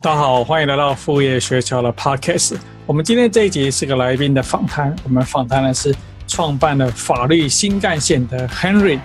大家好，欢迎来到副业学校的 Podcast。我们今天这一集是个来宾的访谈，我们访谈的是创办了法律新干线的 Henry，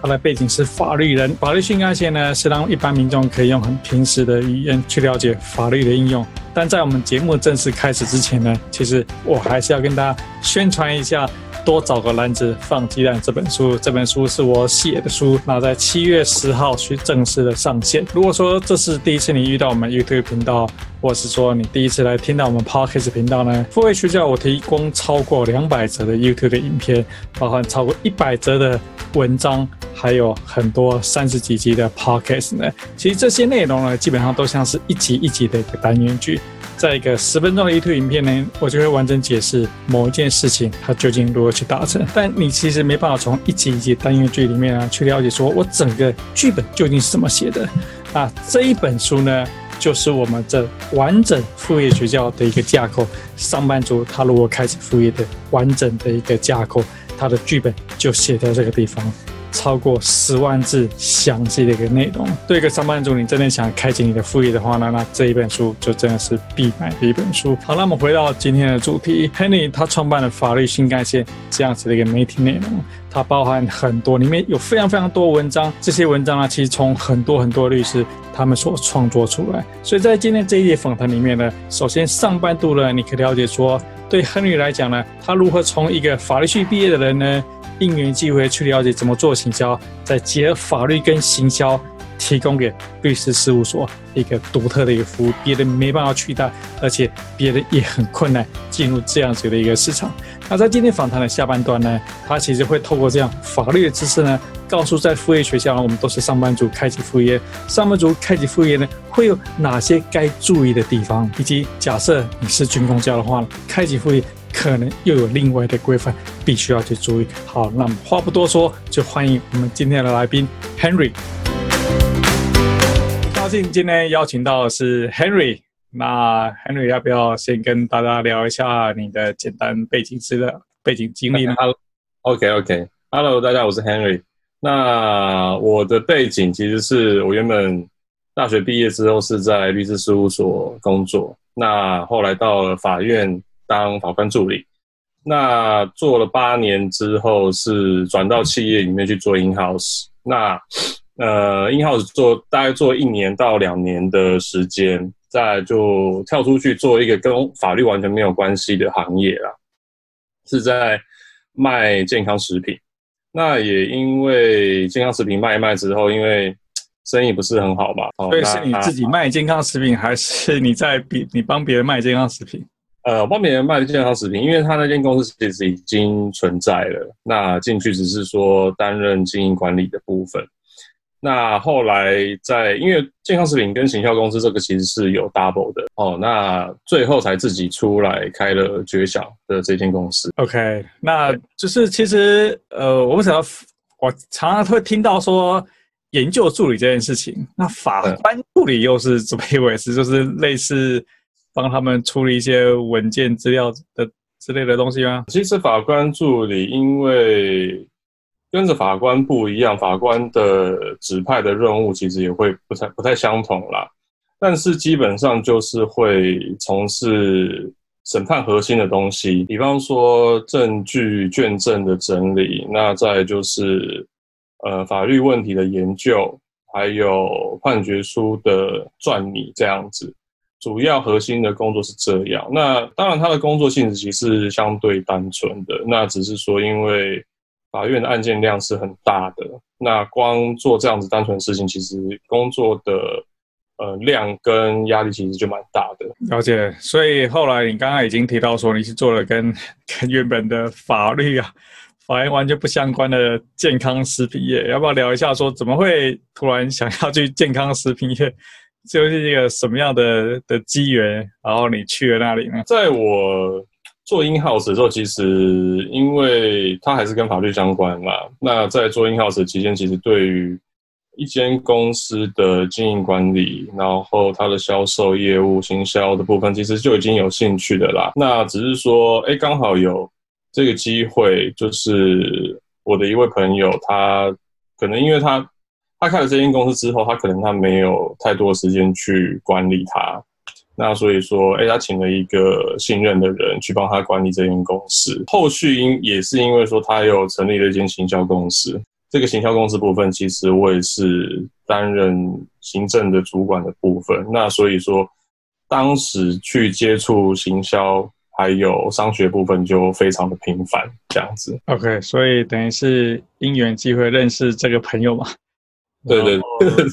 他的背景是法律人。法律新干线呢，是让一般民众可以用很平时的语言去了解法律的应用。但在我们节目正式开始之前呢，其实我还是要跟大家宣传一下。多找个篮子放鸡蛋这本书，这本书是我写的书，那在七月十号去正式的上线。如果说这是第一次你遇到我们 YouTube 频道，或是说你第一次来听到我们 Podcast 频道呢，付费学校我提供超过两百则的 YouTube 的影片，包含超过一百则的文章，还有很多三十几集的 Podcast 呢。其实这些内容呢，基本上都像是一集一集的一个单元剧。在一个十分钟的 YouTube 影片呢，我就会完整解释某一件事情它究竟如何去达成。但你其实没办法从一集一集单元剧里面啊去了解，说我整个剧本究竟是怎么写的。啊，这一本书呢，就是我们这完整副业学校的一个架构。上班族他如果开始副业的完整的一个架构，他的剧本就写在这个地方。超过十万字详细的一个内容，对一个上班族，你真的想开启你的副业的话呢，那这一本书就真的是必买的一本书。好，那我们回到今天的主题，Henry 他创办了法律新干线这样子的一个媒体内容，它包含很多，里面有非常非常多文章，这些文章呢，其实从很多很多律师他们所创作出来。所以在今天这一节访谈里面呢，首先上半度呢，你可以了解说，对亨利来讲呢，他如何从一个法律系毕业的人呢，应援机会去了解怎么做行销，再结合法律跟行销，提供给律师事务所一个独特的一个服务，别人没办法取代，而且别人也很困难进入这样子的一个市场。那在今天访谈的下半段呢，他其实会透过这样法律的知识呢，告诉在副业学校，我们都是上班族开启副业，上班族开启副业呢，会有哪些该注意的地方，以及假设你是军工教的话，开启副业。可能又有另外的规范，必须要去注意。好，那么话不多说，就欢迎我们今天的来宾 Henry。今天邀请到的是 Henry。那 Henry 要不要先跟大家聊一下你的简单背景资料、背景经历呢？OK OK。Hello，大家好，我是 Henry。那我的背景其实是我原本大学毕业之后是在律师事务所工作，那后来到了法院。当法官助理，那做了八年之后，是转到企业里面去做 in house。那呃，in house 做大概做一年到两年的时间，再就跳出去做一个跟法律完全没有关系的行业啦，是在卖健康食品。那也因为健康食品卖一卖之后，因为生意不是很好嘛，所以是你自己卖健康食品，还是你在比你帮别人卖健康食品？呃，帮别人卖的健康食品，因为他那间公司其实已经存在了，那进去只是说担任经营管理的部分。那后来在，因为健康食品跟行销公司这个其实是有 double 的哦，那最后才自己出来开了绝晓的这间公司。OK，那就是其实呃，我为什么我常常会听到说研究助理这件事情，那法官助理又是怎么一回事？就是类似。帮他们处理一些文件资料的之类的东西吗？其实法官助理因为跟着法官不一样，法官的指派的任务其实也会不太不太相同啦。但是基本上就是会从事审判核心的东西，比方说证据卷证的整理，那再就是呃法律问题的研究，还有判决书的撰拟这样子。主要核心的工作是这样，那当然他的工作性质其实是相对单纯的，那只是说因为法院的案件量是很大的，那光做这样子单纯的事情，其实工作的呃量跟压力其实就蛮大的。了解，所以后来你刚刚已经提到说你是做了跟跟原本的法律啊法院完全不相关的健康食品业，要不要聊一下说怎么会突然想要去健康食品业？就是一个什么样的的机缘，然后你去了那里呢？在我做 in house 的时候，其实因为它还是跟法律相关嘛。那在做 in house 期间，其实对于一间公司的经营管理，然后它的销售业务、行销的部分，其实就已经有兴趣的啦。那只是说，哎，刚好有这个机会，就是我的一位朋友，他可能因为他。他开了这间公司之后，他可能他没有太多时间去管理它，那所以说，哎，他请了一个信任的人去帮他管理这间公司。后续因也是因为说他又成立了一间行销公司，这个行销公司部分其实我也是担任行政的主管的部分。那所以说，当时去接触行销。还有商学部分就非常的频繁，这样子。OK，所以等于是因缘机会认识这个朋友嘛？对对对。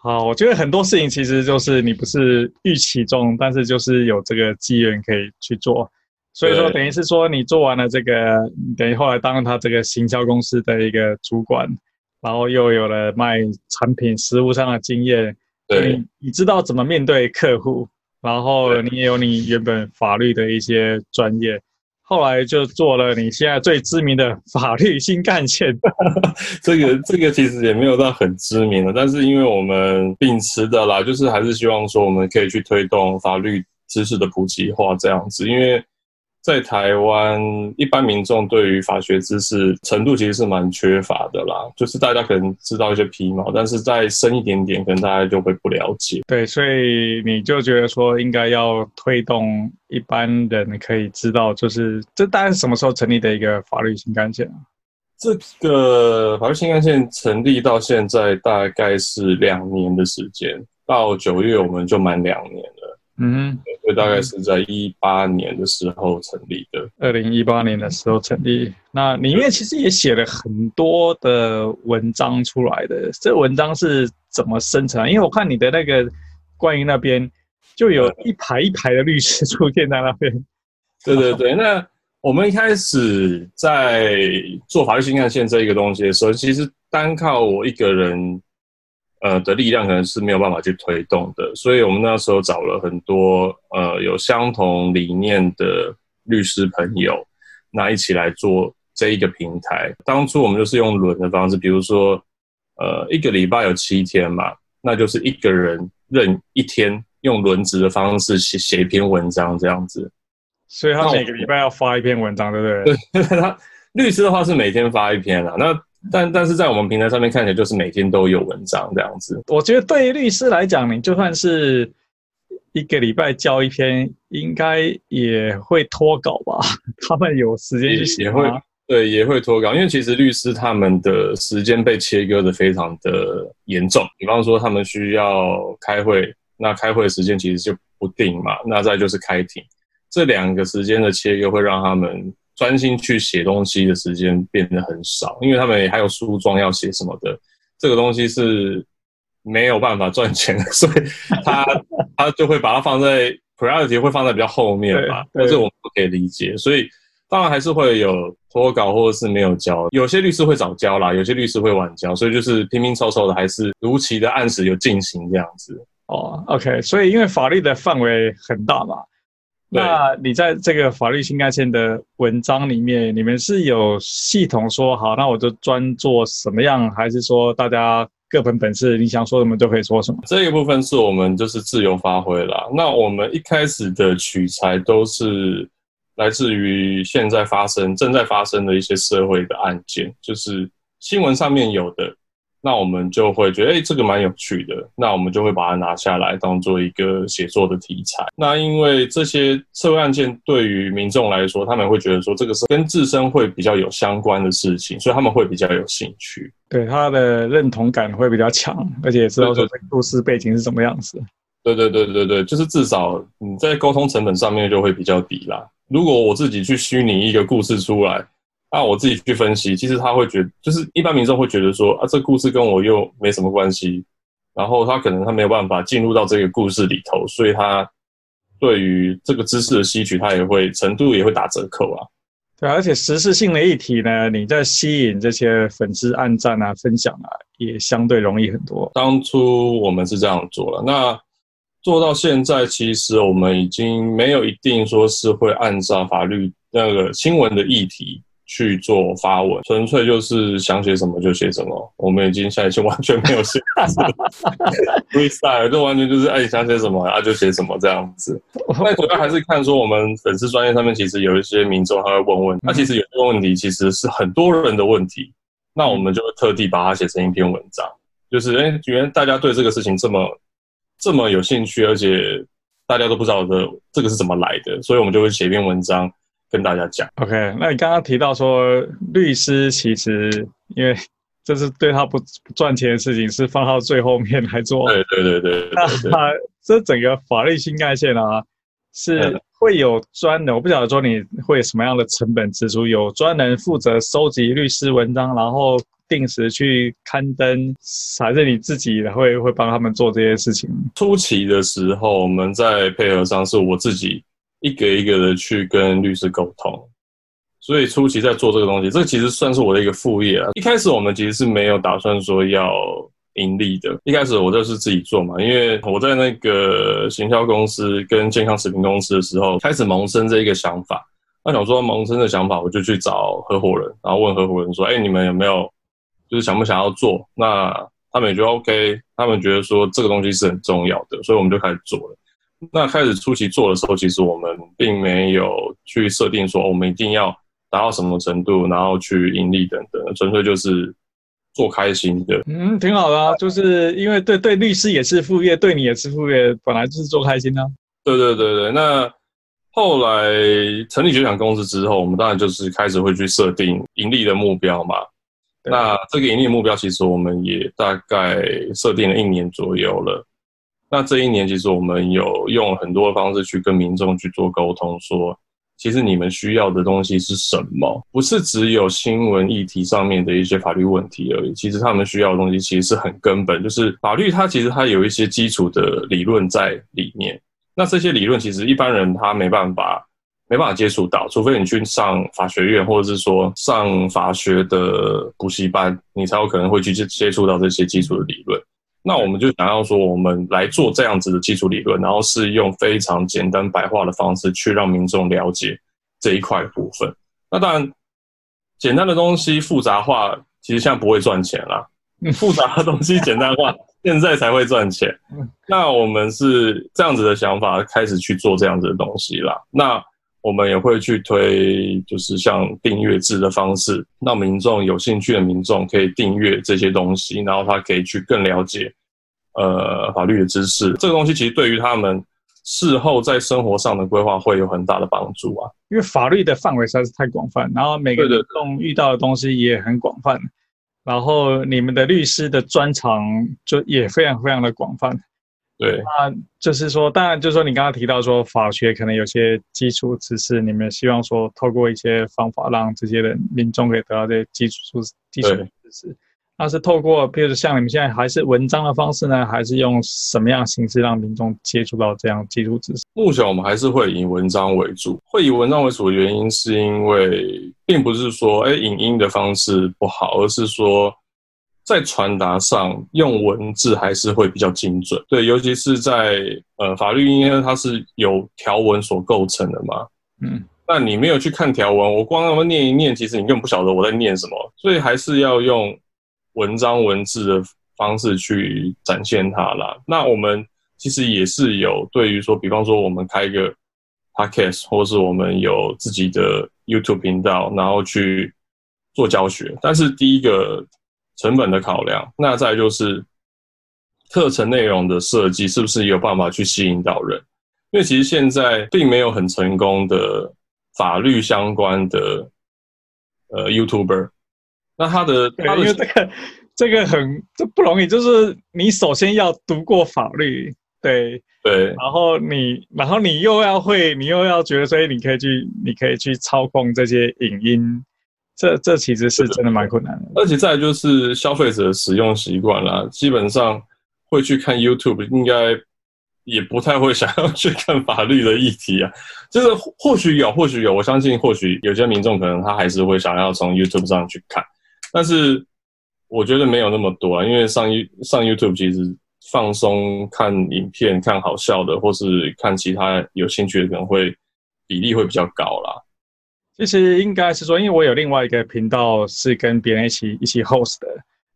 好，我觉得很多事情其实就是你不是预期中，但是就是有这个机缘可以去做。所以说，等于是说你做完了这个，等于后来当了他这个行销公司的一个主管，然后又有了卖产品实物上的经验，对，你，你知道怎么面对客户。然后你也有你原本法律的一些专业，后来就做了你现在最知名的法律新干线。这个这个其实也没有到很知名的，但是因为我们秉持的啦，就是还是希望说我们可以去推动法律知识的普及化这样子，因为。在台湾，一般民众对于法学知识程度其实是蛮缺乏的啦。就是大家可能知道一些皮毛，但是再深一点点，可能大家就会不了解。对，所以你就觉得说，应该要推动一般人可以知道，就是这大概是什么时候成立的一个法律新干线啊？这个法律新干线成立到现在大概是两年的时间，到九月我们就满两年了。嗯，所以大概是在一八年的时候成立的。二零一八年的时候成立，那里面其实也写了很多的文章出来的。这文章是怎么生成？因为我看你的那个关于那边，就有一排一排的律师出现在那边。对对对，那我们一开始在做法律新干线这一个东西的时候，其实单靠我一个人。呃的力量可能是没有办法去推动的，所以我们那时候找了很多呃有相同理念的律师朋友，那一起来做这一个平台。当初我们就是用轮的方式，比如说呃一个礼拜有七天嘛，那就是一个人任一天用轮值的方式写写一篇文章这样子。所以他每个礼拜要发一篇文章，对不对？对，他律师的话是每天发一篇啊，那。但但是在我们平台上面看起来就是每天都有文章这样子。我觉得对于律师来讲，你就算是一个礼拜交一篇，应该也会脱稿吧？他们有时间去写也会对，也会脱稿，因为其实律师他们的时间被切割的非常的严重。比方说他们需要开会，那开会的时间其实就不定嘛。那再就是开庭，这两个时间的切割会让他们。专心去写东西的时间变得很少，因为他们也还有书状要写什么的，这个东西是没有办法赚钱的，所以他 他就会把它放在 priority 会放在比较后面吧，这我们不可以理解。所以当然还是会有脱稿或者是没有交，有些律师会早交啦，有些律师会晚交，所以就是拼拼凑凑的，还是如期的按时有进行这样子。哦，OK，所以因为法律的范围很大嘛。那你在这个法律新干线的文章里面，你们是有系统说好，那我就专做什么样，还是说大家各凭本事，你想说什么就可以说什么？这一部分是我们就是自由发挥啦。那我们一开始的取材都是来自于现在发生、正在发生的一些社会的案件，就是新闻上面有的。那我们就会觉得，哎、欸，这个蛮有趣的。那我们就会把它拿下来当做一个写作的题材。那因为这些社会案件对于民众来说，他们会觉得说这个是跟自身会比较有相关的事情，所以他们会比较有兴趣。对，他的认同感会比较强，而且知道说这个故事背景是什么样子。对对对对对，就是至少你在沟通成本上面就会比较低啦。如果我自己去虚拟一个故事出来。那我自己去分析，其实他会觉得，就是一般民众会觉得说，啊，这故事跟我又没什么关系，然后他可能他没有办法进入到这个故事里头，所以他对于这个知识的吸取，他也会程度也会打折扣啊。对，而且时事性的议题呢，你在吸引这些粉丝按赞啊、分享啊，也相对容易很多。当初我们是这样做了，那做到现在，其实我们已经没有一定说是会按照法律那个新闻的议题。去做发文，纯粹就是想写什么就写什么。我们已经现在就完全没有限制，freestyle 就完全就是爱想写什么啊就写什么这样子。那主要还是看说我们粉丝专业上面其实有一些民众他会问问，那其实有些问题其实是很多人的问题，那我们就会特地把它写成一篇文章，就是哎，原来大家对这个事情这么这么有兴趣，而且大家都不知道的这个是怎么来的，所以我们就会写一篇文章跟大家讲。OK，那你刚刚提到说律师其实因为 这是对他不不赚钱的事情，是放到最后面来做。对对对对，对，对，对。那 这整个法律新干线啊，是会有专人，我不晓得说你会有什么样的成本支出，有专人负责收集律师文章，然后。定时去刊登，还是你自己会会帮他们做这些事情？初期的时候，我们在配合上是我自己一个一个的去跟律师沟通，所以初期在做这个东西，这个其实算是我的一个副业啊。一开始我们其实是没有打算说要盈利的，一开始我就是自己做嘛，因为我在那个行销公司跟健康食品公司的时候，开始萌生这一个想法。那想说萌生的想法，我就去找合伙人，然后问合伙人说：“哎，你们有没有？”就是想不想要做，那他们也觉得 OK，他们觉得说这个东西是很重要的，所以我们就开始做了。那开始初期做的时候，其实我们并没有去设定说我们一定要达到什么程度，然后去盈利等等，纯粹就是做开心的。嗯，挺好的啊，就是因为对对律师也是副业，对你也是副业，本来就是做开心啊。对对对对，那后来成立酒享公司之后，我们当然就是开始会去设定盈利的目标嘛。那这个盈利目标，其实我们也大概设定了一年左右了。那这一年，其实我们有用很多的方式去跟民众去做沟通，说，其实你们需要的东西是什么？不是只有新闻议题上面的一些法律问题而已。其实他们需要的东西，其实是很根本，就是法律它其实它有一些基础的理论在里面。那这些理论，其实一般人他没办法。没办法接触到，除非你去上法学院，或者是说上法学的补习班，你才有可能会去接接触到这些基础的理论。那我们就想要说，我们来做这样子的基础理论，然后是用非常简单白话的方式去让民众了解这一块部分。那当然，简单的东西复杂化，其实现在不会赚钱啦。复杂的东西简单化，现在才会赚钱。那我们是这样子的想法，开始去做这样子的东西啦。那我们也会去推，就是像订阅制的方式，让民众有兴趣的民众可以订阅这些东西，然后他可以去更了解，呃，法律的知识。这个东西其实对于他们事后在生活上的规划会有很大的帮助啊。因为法律的范围实在是太广泛，然后每个民众遇到的东西也很广泛，然后你们的律师的专长就也非常非常的广泛。对，那就是说，当然就是说，你刚刚提到说法学可能有些基础知识，你们希望说透过一些方法让这些人民众可以得到这些基础基础知识。那是透过，譬如像你们现在还是文章的方式呢，还是用什么样形式让民众接触到这样基础知识？目前我们还是会以文章为主，会以文章为主的原因是因为并不是说哎影音的方式不好，而是说。在传达上用文字还是会比较精准，对，尤其是在呃法律，因为它是由条文所构成的嘛，嗯，那你没有去看条文，我光那么念一念，其实你根本不晓得我在念什么，所以还是要用文章文字的方式去展现它啦。那我们其实也是有对于说，比方说我们开一个 podcast，或是我们有自己的 YouTube 频道，然后去做教学，但是第一个。成本的考量，那再就是课程内容的设计，是不是有办法去吸引到人？因为其实现在并没有很成功的法律相关的呃 YouTuber，那他的，他的因为这个这个很这不容易，就是你首先要读过法律，对对，然后你然后你又要会，你又要觉得，所以你可以去你可以去操控这些影音。这这其实是真的蛮困难的，而且再来就是消费者的使用习惯啦，基本上会去看 YouTube，应该也不太会想要去看法律的议题啊。就是或许有，或许有，我相信或许有些民众可能他还是会想要从 YouTube 上去看，但是我觉得没有那么多啊，因为上上 YouTube 其实放松看影片、看好笑的，或是看其他有兴趣的，可能会比例会比较高啦。其实应该是说，因为我有另外一个频道是跟别人一起一起 host 的，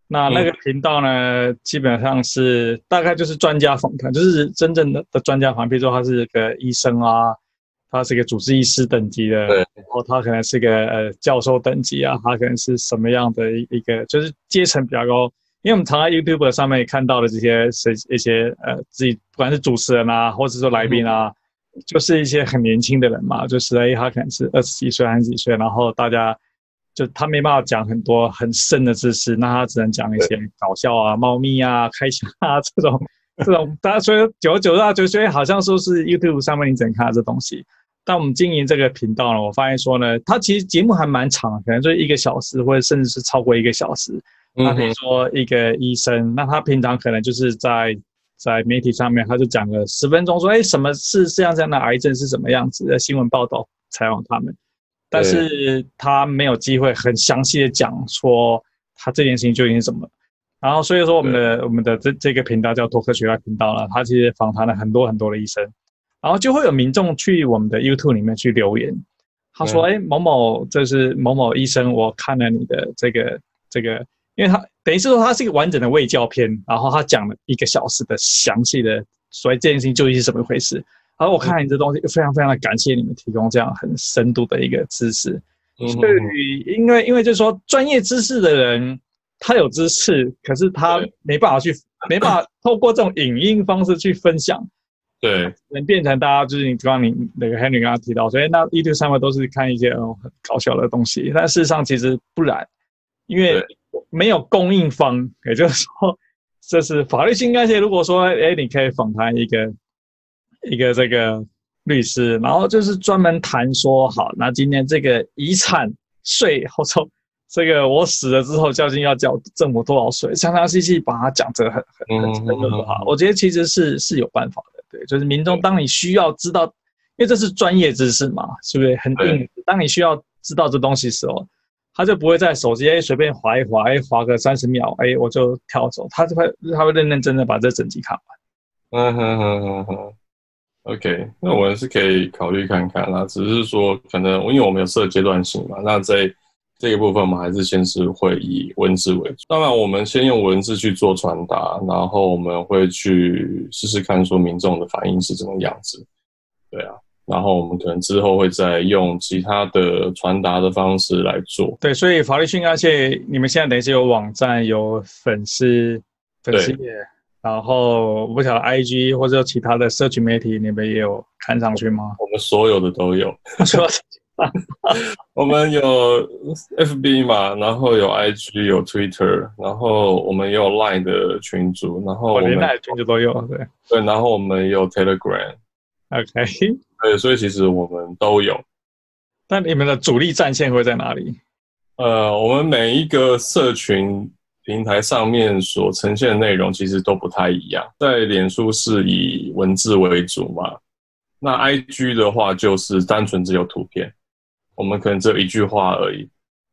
那那个频道呢，嗯、基本上是大概就是专家访谈，就是真正的的专家访谈，比如说他是个医生啊，他是个主治医师等级的，对，然后他可能是个呃教授等级啊，他可能是什么样的一个，就是阶层比较高，因为我们常在 YouTube 上面看到的这些是一些呃自己不管是主持人啊，或者说来宾啊，嗯、就是一些很年轻的人嘛，就是哎他可能是二十几岁还是几岁，然后大家就他没办法讲很多很深的知识，那他只能讲一些搞笑啊、猫咪啊、开心啊这种这种，大家所以久而久之就觉得好像说是 YouTube 上面你只能看到这东西。但我们经营这个频道呢，我发现说呢，它其实节目还蛮长，可能就一个小时或者甚至是超过一个小时。那比如说一个医生，那他平常可能就是在在媒体上面，他就讲个十分钟，说，哎，什么是这样这样的癌症是什么样子的新闻报道采访他们，但是他没有机会很详细的讲说他这件事情究竟是什么。然后所以说我们的我们的这这个频道叫多科学爱频道了，他其实访谈了很多很多的医生，然后就会有民众去我们的 YouTube 里面去留言，他说，哎，某某这是某某医生，我看了你的这个这个。因为他等于是说，他是一个完整的卫教片，然后他讲了一个小时的详细的，所以这件事情究竟是怎么回事？然后我看你这东西，非常非常的感谢你们提供这样很深度的一个知识。对于，因为因为就是说，专业知识的人他有知识，可是他没办法去，没办法透过这种影音方式去分享，对，能变成大家就是你刚刚你那个 Henry 刚刚提到，所以那 YouTube 上面都是看一些哦很搞笑的东西，但事实上其实不然，因为。没有供应方，也就是说，这是法律新干线。如果说，哎，你可以访谈一个一个这个律师，然后就是专门谈说，好，那今天这个遗产税，或者说这个我死了之后究竟要交政府多少税，详详细细把它讲这个很很很清楚的话，我觉得其实是是有办法的。对，就是民众当你需要知道，因为这是专业知识嘛，是不是很硬？当你需要知道这东西的时候。他就不会在手机哎随便划一划哎划个三十秒哎我就跳走，他就会他会认认真真把这整集看完。嗯哼哼哼哼，OK，那我们是可以考虑看看啦，只是说可能因为我们有设阶段性嘛，那在这个部分我们还是先是会以文字为主。当然我们先用文字去做传达，然后我们会去试试看说民众的反应是怎么样子。对啊。然后我们可能之后会再用其他的传达的方式来做。对，所以法律新干线，你们现在等于是有网站、有粉丝粉丝页，然后我不晓得 IG 或者有其他的社群媒体，你们也有看上去吗？我们所有的都有。我们有 FB 嘛，然后有 IG，有 Twitter，然后我们也有 Line 的群组，然后我们 Line 群组都有，对对，然后我们有 Telegram。OK。对，所以其实我们都有。那你们的主力战线会在哪里？呃，我们每一个社群平台上面所呈现的内容其实都不太一样。在脸书是以文字为主嘛，那 IG 的话就是单纯只有图片，我们可能只有一句话而已，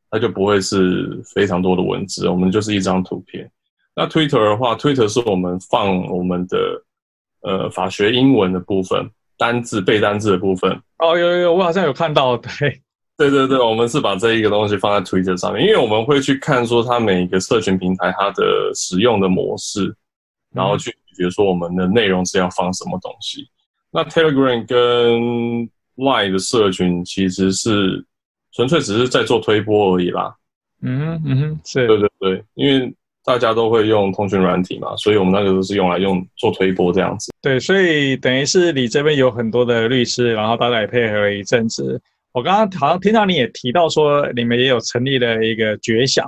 它就不会是非常多的文字，我们就是一张图片。那 Twitter 的话，Twitter 是我们放我们的呃法学英文的部分。单字背单字的部分哦，有有有，我好像有看到，对，对对对，我们是把这一个东西放在 Twitter 上面，因为我们会去看说它每一个社群平台它的使用的模式，然后去比如说我们的内容是要放什么东西。嗯、那 Telegram 跟 Line 的社群其实是纯粹只是在做推波而已啦。嗯哼嗯哼，是，对对对，因为。大家都会用通讯软体嘛，所以我们那个都是用来用做推波这样子。对，所以等于是你这边有很多的律师，然后大家也配合了一阵子。我刚刚好像听到你也提到说，你们也有成立了一个觉享。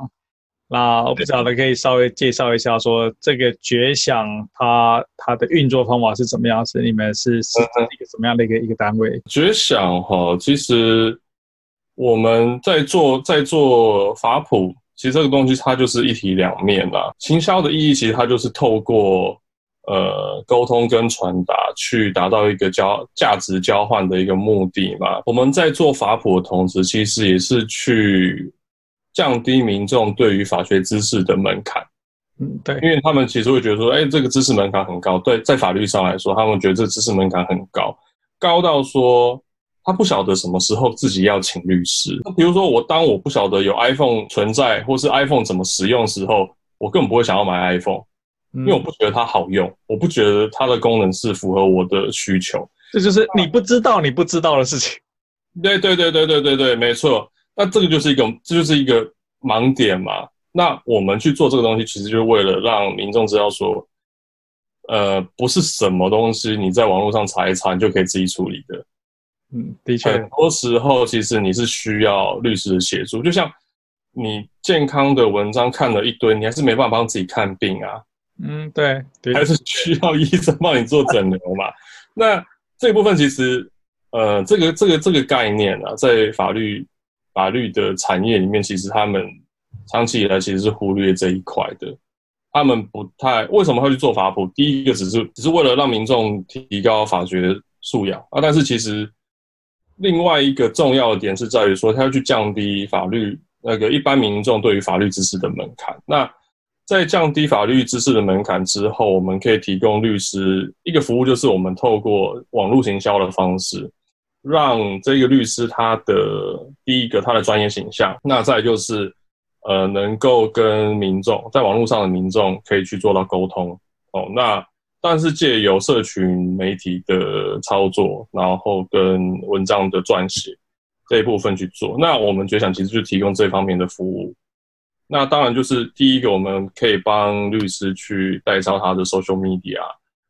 那我不晓得可以稍微介绍一下，说这个觉想它它的运作方法是怎么样？是你们是是一个什么样的一个一个单位？觉想哈，其实我们在做在做法普。其实这个东西它就是一体两面啦。行销的意义其实它就是透过呃沟通跟传达，去达到一个交价值交换的一个目的嘛。我们在做法普的同时，其实也是去降低民众对于法学知识的门槛。嗯，对，因为他们其实会觉得说，哎，这个知识门槛很高。对，在法律上来说，他们觉得这个知识门槛很高，高到说。他不晓得什么时候自己要请律师。那比如说，我当我不晓得有 iPhone 存在，或是 iPhone 怎么使用的时候，我根本不会想要买 iPhone，因为我不觉得它好用，我不觉得它的功能是符合我的需求。这就是你不知道你不知道的事情。对对对对对对对，没错。那这个就是一个，这就是一个盲点嘛。那我们去做这个东西，其实就是为了让民众知道说，呃，不是什么东西你在网络上查一查，你就可以自己处理的。嗯，的确，很多时候其实你是需要律师的协助。就像你健康的文章看了一堆，你还是没办法帮自己看病啊。嗯，对，对，还是需要医生帮你做诊疗嘛。那这一部分其实，呃，这个这个这个概念啊，在法律法律的产业里面，其实他们长期以来其实是忽略这一块的。他们不太为什么会去做法普？第一个只是只是为了让民众提高法学素养啊，但是其实。另外一个重要的点是在于说，他要去降低法律那个一般民众对于法律知识的门槛。那在降低法律知识的门槛之后，我们可以提供律师一个服务，就是我们透过网络行销的方式，让这个律师他的第一个他的专业形象，那再就是呃能够跟民众在网络上的民众可以去做到沟通哦。那但是借由社群媒体的操作，然后跟文章的撰写这一部分去做，那我们觉想其实就提供这方面的服务。那当然就是第一个，我们可以帮律师去代操他的 social media。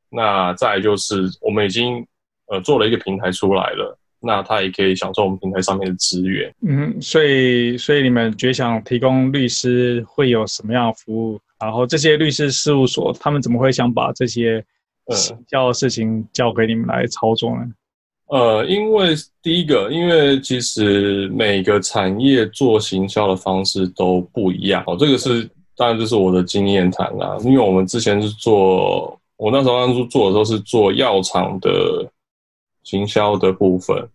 那再就是我们已经呃做了一个平台出来了，那他也可以享受我们平台上面的资源。嗯，所以所以你们觉想提供律师会有什么样的服务？然后这些律师事务所，他们怎么会想把这些行销的事情交给你们来操作呢？呃，因为第一个，因为其实每个产业做行销的方式都不一样。哦，这个是当然就是我的经验谈啦。因为我们之前是做，我那时候当初做的时候是做药厂的行销的部分。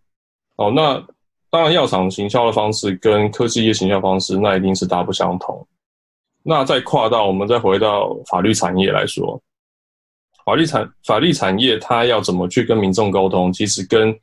哦，那当然药厂行销的方式跟科技业行销方式，那一定是大不相同。那再跨到我们再回到法律产业来说，法律产法律产业它要怎么去跟民众沟通，其实跟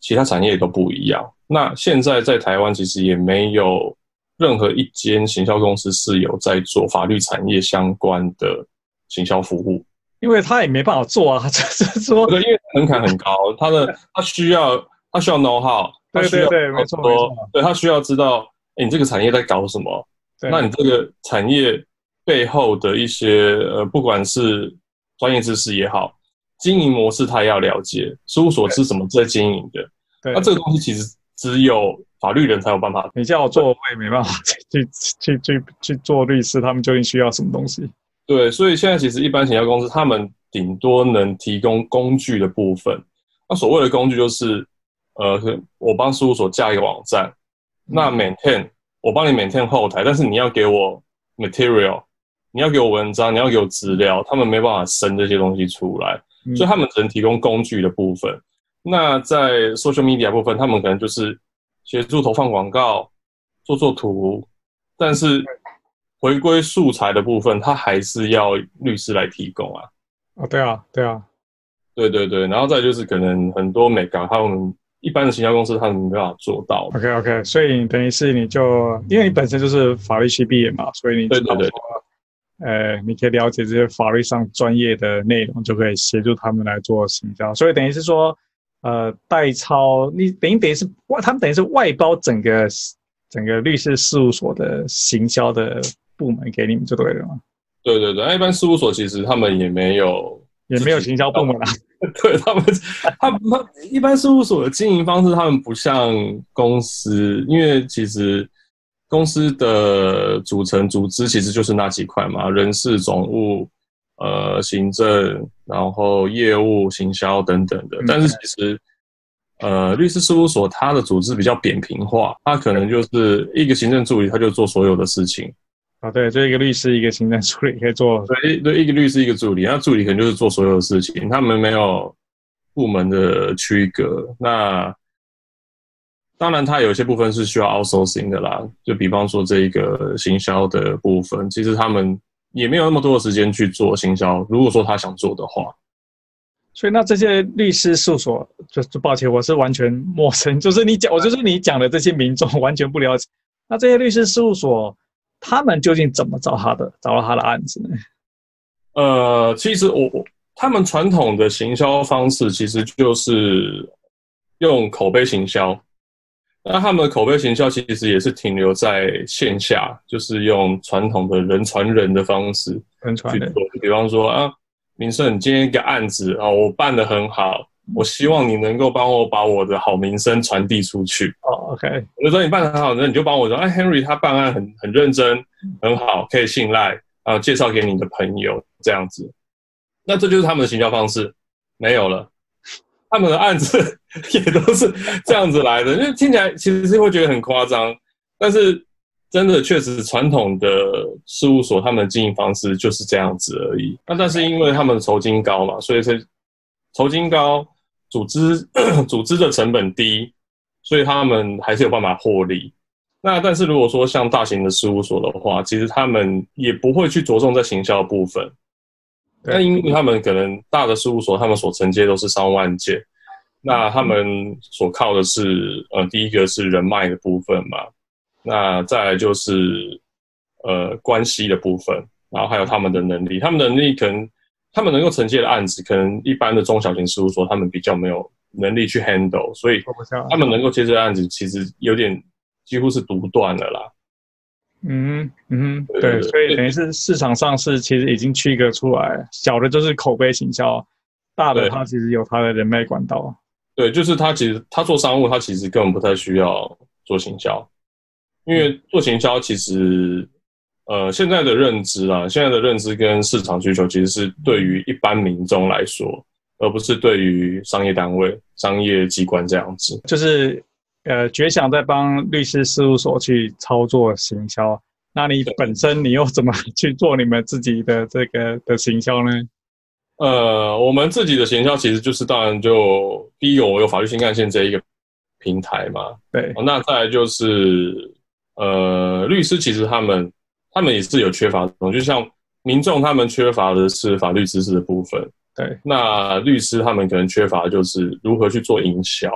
其他产业都不一样。那现在在台湾其实也没有任何一间行销公司是有在做法律产业相关的行销服务，因为他也没办法做啊，就是说，对，因为门槛很高，他的他需要他需要 know how，对对对，没错没错，对他需要知道，哎，你这个产业在搞什么。那你这个产业背后的一些呃，不管是专业知识也好，经营模式他也要了解，事务所是怎么在经营的。对，那这个东西其实只有法律人才有办法。你叫我做，我也没办法 去去去去做律师，他们究竟需要什么东西？对，所以现在其实一般行销公司，他们顶多能提供工具的部分。那所谓的工具就是，呃，我帮事务所架一个网站，那 maintain。我帮你 maintain 后台，但是你要给我 material，你要给我文章，你要给我资料，他们没办法生这些东西出来，嗯、所以他们只能提供工具的部分。那在 social media 部分，他们可能就是协助投放广告、做做图，但是回归素材的部分，它还是要律师来提供啊。哦，对啊，对啊，对对对，然后再就是可能很多美感他们。一般的行销公司他们没办法做到。OK OK，所以等于是你就因为你本身就是法律系毕业嘛，所以你对对对，呃，你可以了解这些法律上专业的内容，就可以协助他们来做行销。所以等于是说，呃，代抄你等于等于是外，他们等于是外包整个整个律师事务所的行销的部门给你们就对了嘛？对对对，那一般事务所其实他们也没有。也没有行销部门啊，对他们，他们一般事务所的经营方式，他们不像公司，因为其实公司的组成组织其实就是那几块嘛，人事、总务、呃行政，然后业务、行销等等的。但是其实，呃，律师事务所它的组织比较扁平化，它可能就是一个行政助理，他就做所有的事情。啊，对，就一个律师，一个行政助理可以做。对，对，一个律师，一个助理，那助理可能就是做所有的事情，他们没有部门的区隔。那当然，他有些部分是需要 outsourcing 的啦。就比方说这一个行销的部分，其实他们也没有那么多的时间去做行销。如果说他想做的话，所以那这些律师事务所，就就抱歉，我是完全陌生，就是你讲，我就是你讲的这些民众完全不了解。那这些律师事务所。他们究竟怎么找他的？找到他的案子呢？呃，其实我他们传统的行销方式其实就是用口碑行销。那他们的口碑行销其实也是停留在线下，就是用传统的人传人的方式去做。比方说啊，明胜，你今天一个案子啊，我办得很好，我希望你能够帮我把我的好名声传递出去。哦，OK，我就说你办得很好，那你就帮我说，哎，Henry 他办案很很认真，很好，可以信赖啊，介绍给你的朋友这样子。那这就是他们的行销方式，没有了。他们的案子 也都是这样子来的，因为听起来其实是会觉得很夸张，但是真的确实传统的事务所他们的经营方式就是这样子而已。那但是因为他们的酬金高嘛，所以是酬金高，组织 组织的成本低，所以他们还是有办法获利。那但是如果说像大型的事务所的话，其实他们也不会去着重在行销部分。那因为他们可能大的事务所，他们所承接都是上万件，那他们所靠的是呃，第一个是人脉的部分嘛，那再来就是呃关系的部分，然后还有他们的能力，他们的能力可能他们能够承接的案子，可能一般的中小型事务所他们比较没有能力去 handle，所以他们能够接这个案子，其实有点几乎是独断的啦。嗯嗯，对，所以等于是市场上是其实已经区隔出来，小的就是口碑行销，大的它其实有它的人脉管道。对，就是他其实他做商务，他其实根本不太需要做行销，因为做行销其实呃现在的认知啊，现在的认知跟市场需求其实是对于一般民众来说，而不是对于商业单位、商业机关这样子，就是。呃，觉想在帮律师事务所去操作行销，那你本身你又怎么 去做你们自己的这个的行销呢？呃，我们自己的行销其实就是当然就第一个，我有法律新干线这一个平台嘛，对。那再来就是呃，律师其实他们他们也是有缺乏的，就像民众他们缺乏的是法律知识的部分，对。那律师他们可能缺乏的就是如何去做营销，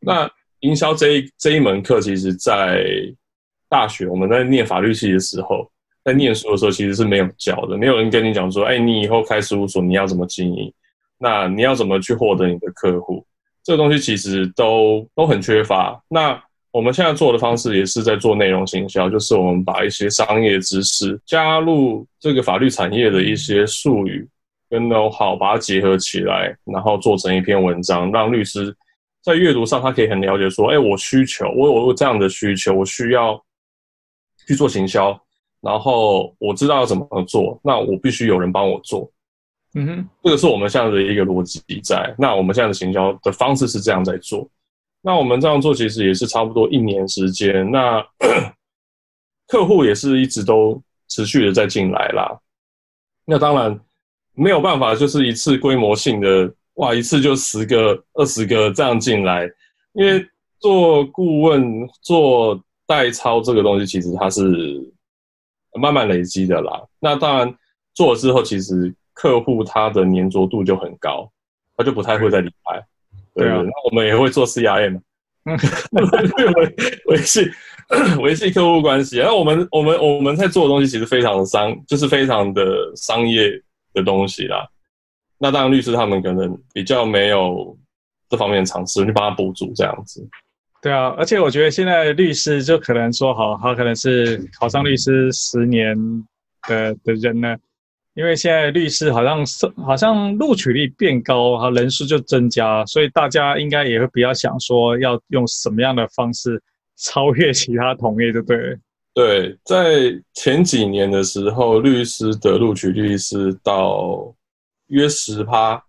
那。营销这一这一门课，其实，在大学我们在念法律系的时候，在念书的时候，其实是没有教的。没有人跟你讲说，哎，你以后开事务所，你要怎么经营？那你要怎么去获得你的客户？这个东西其实都都很缺乏。那我们现在做的方式，也是在做内容行销，就是我们把一些商业知识加入这个法律产业的一些术语跟 know-how，把它结合起来，然后做成一篇文章，让律师。在阅读上，他可以很了解说：“哎，我需求，我有我有这样的需求，我需要去做行销，然后我知道要怎么做，那我必须有人帮我做。”嗯哼，这个是我们现在的一个逻辑在。那我们现在的行销的方式是这样在做。那我们这样做其实也是差不多一年时间。那 客户也是一直都持续的在进来啦。那当然没有办法，就是一次规模性的。哇，一次就十个、二十个这样进来，因为做顾问、做代操这个东西，其实它是慢慢累积的啦。那当然做了之后，其实客户他的粘着度就很高，他就不太会再离开。对啊，那我们也会做 CRM，嗯，维维系维系客户关系。然后我们我们我们在做的东西，其实非常的商，就是非常的商业的东西啦。那当然，律师他们可能比较没有这方面的尝试，去帮他补足这样子。对啊，而且我觉得现在律师就可能说好，他可能是考上律师十年的的人呢，因为现在律师好像是好像录取率变高，哈，人数就增加，所以大家应该也会比较想说要用什么样的方式超越其他同业，对不对？对，在前几年的时候，律师的录取率是到。约十趴，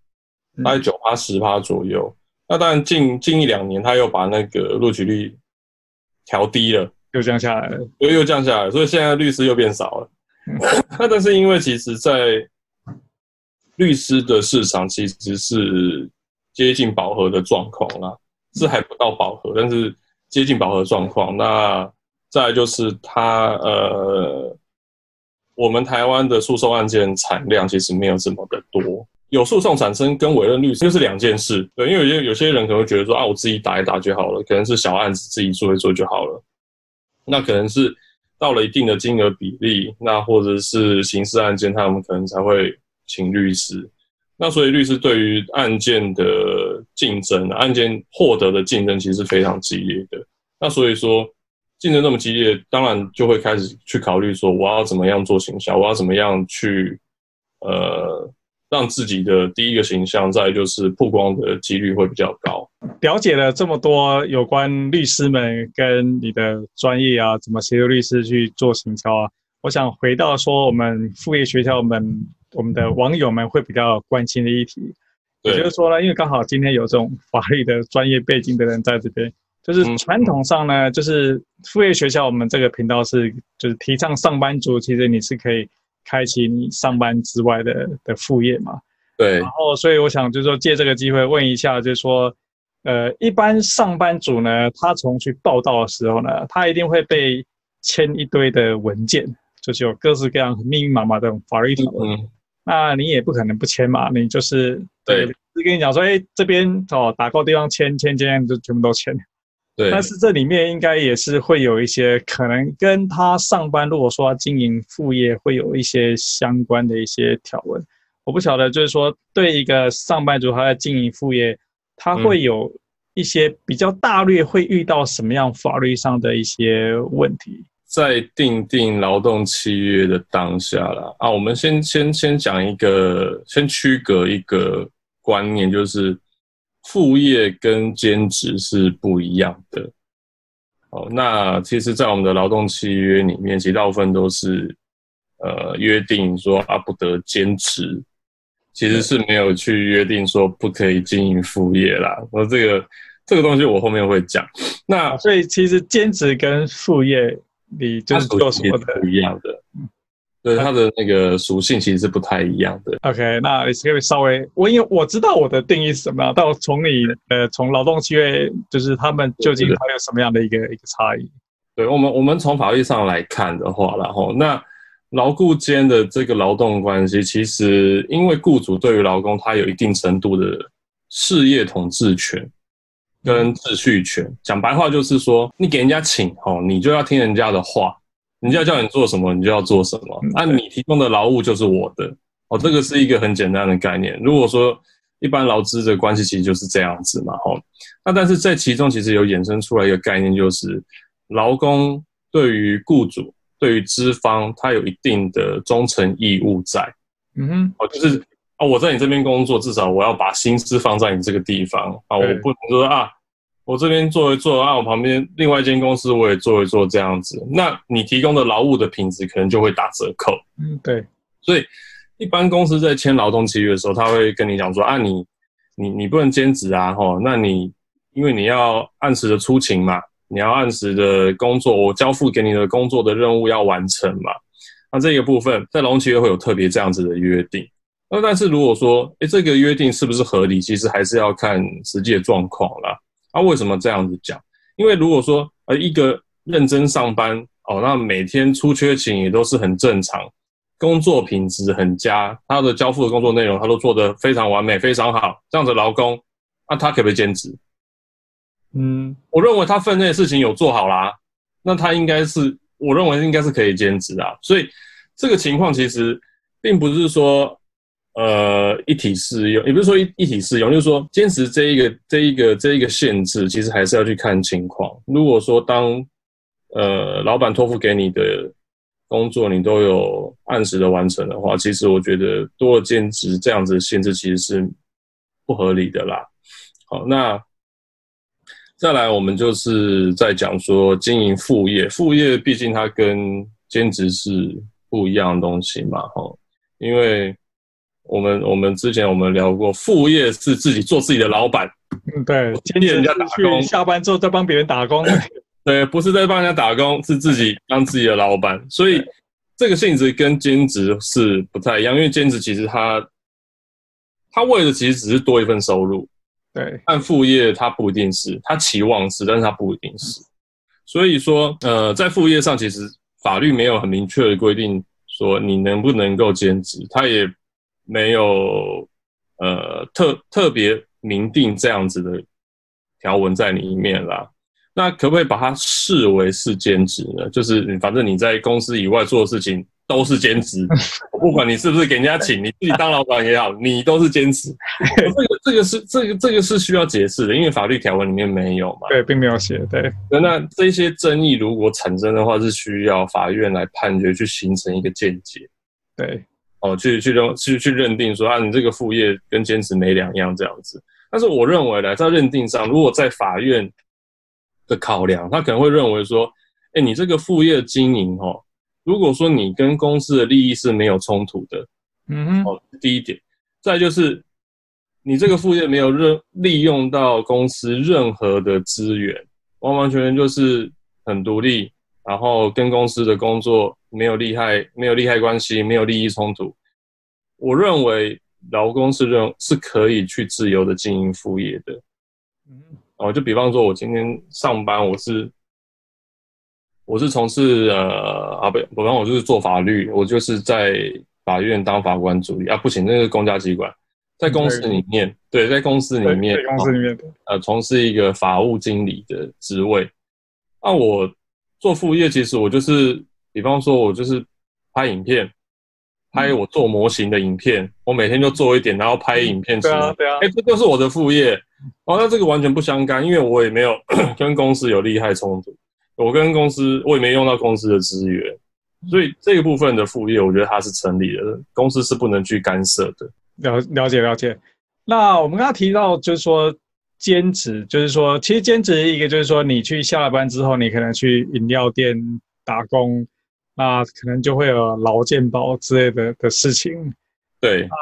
大概九趴十趴左右。嗯、那当然近近一两年，他又把那个录取率调低了，又降下来了，又又降下来，所以现在律师又变少了。那、但是因为其实，在律师的市场其实是接近饱和的状况啦，是还不到饱和，但是接近饱和状况。那再就是他呃。我们台湾的诉讼案件产量其实没有这么的多，有诉讼产生跟委任律师又是两件事。对，因为有些有些人可能会觉得说啊，我自己打一打就好了，可能是小案子自己做一做就好了。那可能是到了一定的金额比例，那或者是刑事案件，他们可能才会请律师。那所以律师对于案件的竞争，案件获得的竞争其实是非常激烈的。那所以说竞争那么激烈，当然就会开始去考虑说，我要怎么样做行销，我要怎么样去呃让自己的第一个形象，再就是曝光的几率会比较高。了解了这么多有关律师们跟你的专业啊，怎么协助律师去做行销啊？我想回到说我们副业学校们，我们的网友们会比较关心的议题。也就是说呢，因为刚好今天有这种法律的专业背景的人在这边，就是传统上呢，就是副业学校我们这个频道是就是提倡上班族，其实你是可以开启你上班之外的的副业嘛。对。然后，所以我想就是说借这个机会问一下，就是说，呃，一般上班族呢，他从去报道的时候呢，他一定会被签一堆的文件，就是有各式各样密密麻麻的法律条文。嗯那你也不可能不签嘛，你就是对，是跟你讲说，哎、欸，这边哦，打勾地方签签签，就全部都签。对。但是这里面应该也是会有一些可能跟他上班，如果说他经营副业，会有一些相关的一些条文。我不晓得，就是说对一个上班族他在经营副业，他会有一些比较大略会遇到什么样法律上的一些问题。在订定劳动契约的当下啦，啊，我们先先先讲一个，先区隔一个观念，就是副业跟兼职是不一样的。哦，那其实，在我们的劳动契约里面，其实大部分都是呃约定说啊不得兼职，其实是没有去约定说不可以经营副业啦。我这个这个东西我后面会讲。那所以其实兼职跟副业。你就是做什么的？不一样的，对它的那个属性其实是不太一样的。OK，那你可以稍微我因为我知道我的定义是什么样，但我从你呃从劳动契约，就是他们究竟还有什么样的一个一个差异？对我们我们从法律上来看的话，然后那劳雇间的这个劳动关系，其实因为雇主对于劳工他有一定程度的事业统治权。跟秩序权，讲白话就是说，你给人家请哦，你就要听人家的话，人家叫你做什么，你就要做什么。那你提供的劳务就是我的哦，这个是一个很简单的概念。如果说一般劳资的关系其实就是这样子嘛，哦，那但是在其中其实有衍生出来一个概念，就是劳工对于雇主、对于资方，他有一定的忠诚义务在。嗯哼，哦，就是啊。我在你这边工作，至少我要把心思放在你这个地方啊！我不能说啊，我这边做一做啊，我旁边另外一间公司我也做一做这样子，那你提供的劳务的品质可能就会打折扣。嗯，对。所以一般公司在签劳动契约的时候，他会跟你讲说啊，你你你不能兼职啊，吼，那你因为你要按时的出勤嘛，你要按时的工作，我交付给你的工作的任务要完成嘛，那这个部分在劳动契约会有特别这样子的约定。那但是如果说，诶，这个约定是不是合理？其实还是要看实际的状况啦。那、啊、为什么这样子讲？因为如果说，呃，一个认真上班哦，那每天出缺勤也都是很正常，工作品质很佳，他的交付的工作内容他都做得非常完美，非常好，这样子劳工，那他可不可以兼职？嗯，我认为他分内的事情有做好啦，那他应该是，我认为应该是可以兼职啊。所以这个情况其实并不是说。呃，一体适用，也不是说一一体适用，就是说兼职这一个这一个这一个限制，其实还是要去看情况。如果说当呃老板托付给你的工作，你都有按时的完成的话，其实我觉得多了兼职这样子的限制其实是不合理的啦。好，那再来我们就是在讲说经营副业，副业毕竟它跟兼职是不一样的东西嘛，哈，因为。我们我们之前我们聊过，副业是自己做自己的老板，嗯，对，替人家打工，下班之后再帮别人打工，对，不是在帮人家打工，是自己当自己的老板，所以这个性质跟兼职是不太一样，因为兼职其实他他为的其实只是多一份收入，对，但副业他不一定是，他期望是，但是他不一定是，所以说，呃，在副业上其实法律没有很明确的规定说你能不能够兼职，他也。没有，呃，特特别明定这样子的条文在里面啦。那可不可以把它视为是兼职呢？就是反正你在公司以外做的事情，都是兼职。我不管你是不是给人家请，你自己当老板也好，你都是兼职。这个这个是这个这个是需要解释的，因为法律条文里面没有嘛。对，并没有写。对，那这些争议如果产生的话，是需要法院来判决，去形成一个见解。对，哦，去去认去去认定说啊，你这个副业跟兼职没两样这样子。但是我认为呢，在认定上，如果在法院的考量，他可能会认为说，哎，你这个副业经营哦，如果说你跟公司的利益是没有冲突的，嗯哼，哦，第一点，再就是你这个副业没有任利用到公司任何的资源，完完全全就是很独立，然后跟公司的工作没有利害，没有利害关系，没有利益冲突，我认为。劳工是认是可以去自由的经营副业的，嗯，哦，就比方说，我今天上班，我是我是从事呃啊不，比方我就是做法律，我就是在法院当法官助理啊，不行，那是公家机关，在公司里面，对，在公司里面，公司里面，呃，从事一个法务经理的职位，那我做副业，其实我就是，比方说，我就是拍影片。拍我做模型的影片，我每天就做一点，然后拍影片。对啊，对啊。哎，这就是我的副业。哦，那这个完全不相干，因为我也没有 跟公司有利害冲突。我跟公司，我也没用到公司的资源，所以这个部分的副业，我觉得它是成立的。公司是不能去干涉的。了了解了解。那我们刚刚提到，就是说兼职，就是说其实兼职一个就是说你去下了班之后，你可能去饮料店打工。那可能就会有劳健保之类的的事情，对。啊，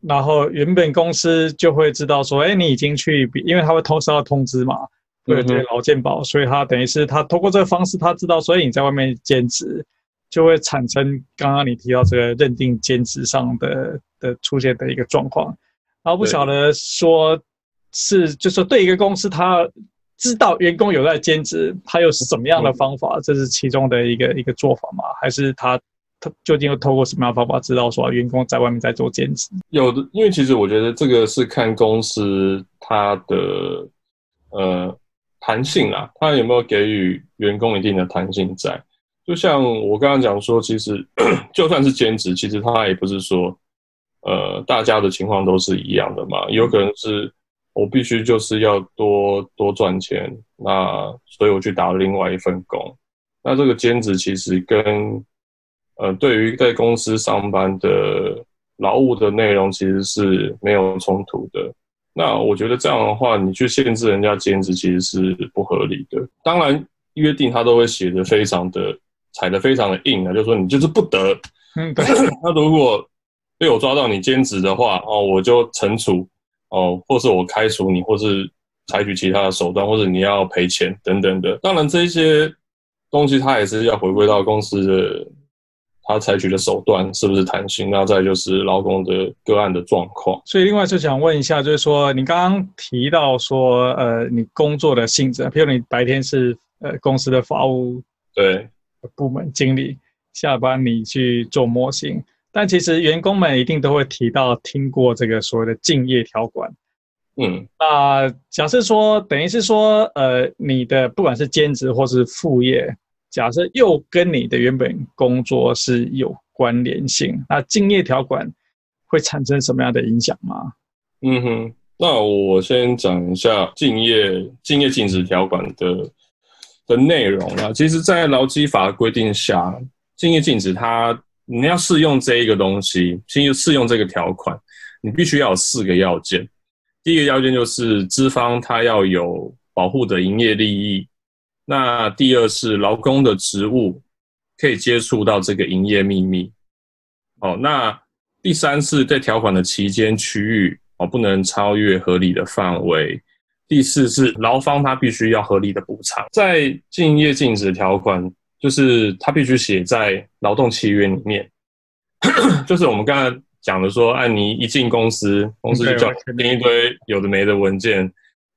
然后原本公司就会知道说，哎，你已经去，因为他会通收到通知嘛，对对，劳健保，所以他等于是他通过这个方式，他知道，所以你在外面兼职就会产生刚刚你提到这个认定兼职上的的出现的一个状况，然后不晓得说是，就是说对一个公司他。知道员工有在兼职，他有什么样的方法？这是其中的一个一个做法吗？还是他他究竟又透过什么样的方法知道说员工在外面在做兼职？有的，因为其实我觉得这个是看公司它的呃弹性啦，它有没有给予员工一定的弹性在。就像我刚刚讲说，其实 就算是兼职，其实他也不是说呃大家的情况都是一样的嘛，有可能是。我必须就是要多多赚钱，那所以我去打了另外一份工。那这个兼职其实跟呃，对于在公司上班的劳务的内容其实是没有冲突的。那我觉得这样的话，你去限制人家兼职其实是不合理的。当然，约定他都会写得非常的踩得非常的硬啊，就是说你就是不得。嗯，对。那如果被我抓到你兼职的话，哦，我就惩处。哦，或是我开除你，或是采取其他的手段，或者你要赔钱等等的。当然，这些东西它也是要回归到公司的，它采取的手段是不是弹性？那再就是劳工的个案的状况。所以，另外就想问一下，就是说，你刚刚提到说，呃，你工作的性质，譬如你白天是呃公司的法务对部门经理，下班你去做模型。但其实员工们一定都会提到听过这个所谓的竞业条款，嗯，那假设说等于是说，呃，你的不管是兼职或是副业，假设又跟你的原本工作是有关联性，那竞业条款会产生什么样的影响吗？嗯哼，那我先讲一下竞业竞业禁止条款的的内容啊。其实，在劳基法规定下，竞业禁止它。你要适用这一个东西，先适用这个条款，你必须要有四个要件。第一个要件就是资方他要有保护的营业利益。那第二是劳工的职务可以接触到这个营业秘密。哦，那第三是在条款的期间区域哦不能超越合理的范围。第四是劳方他必须要合理的补偿。在竞业禁止条款。就是他必须写在劳动契约里面，就是我们刚才讲的说，哎，你一进公司，公司就叫填一堆有的没的文件，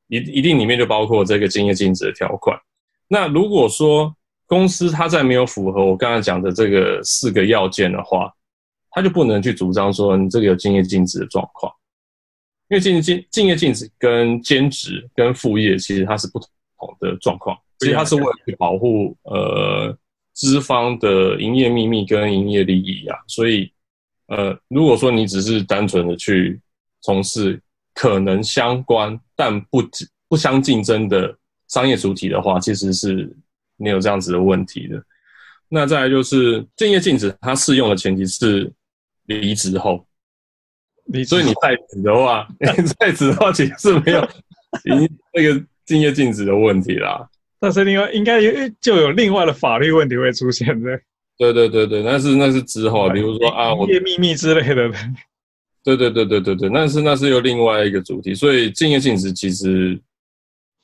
一一定里面就包括这个竞业禁止的条款。那如果说公司它在没有符合我刚才讲的这个四个要件的话，他就不能去主张说你这个有竞业禁止的状况，因为竞业禁竞业禁止跟兼职跟副业其实它是不同的状况。其实它是为了去保护呃资方的营业秘密跟营业利益啊，所以呃，如果说你只是单纯的去从事可能相关但不不相竞争的商业主体的话，其实是没有这样子的问题的。那再来就是竞业禁止，它适用的前提是离职后，你，所以你在职的话，在职的话其实是没有那个竞业禁止的问题啦。但是另外应该就有另外的法律问题会出现的。对对对对，那是那是之后，比如说啊，我业秘密之类的。对对对对对对，那是那是又另外一个主题。所以敬业性质其实，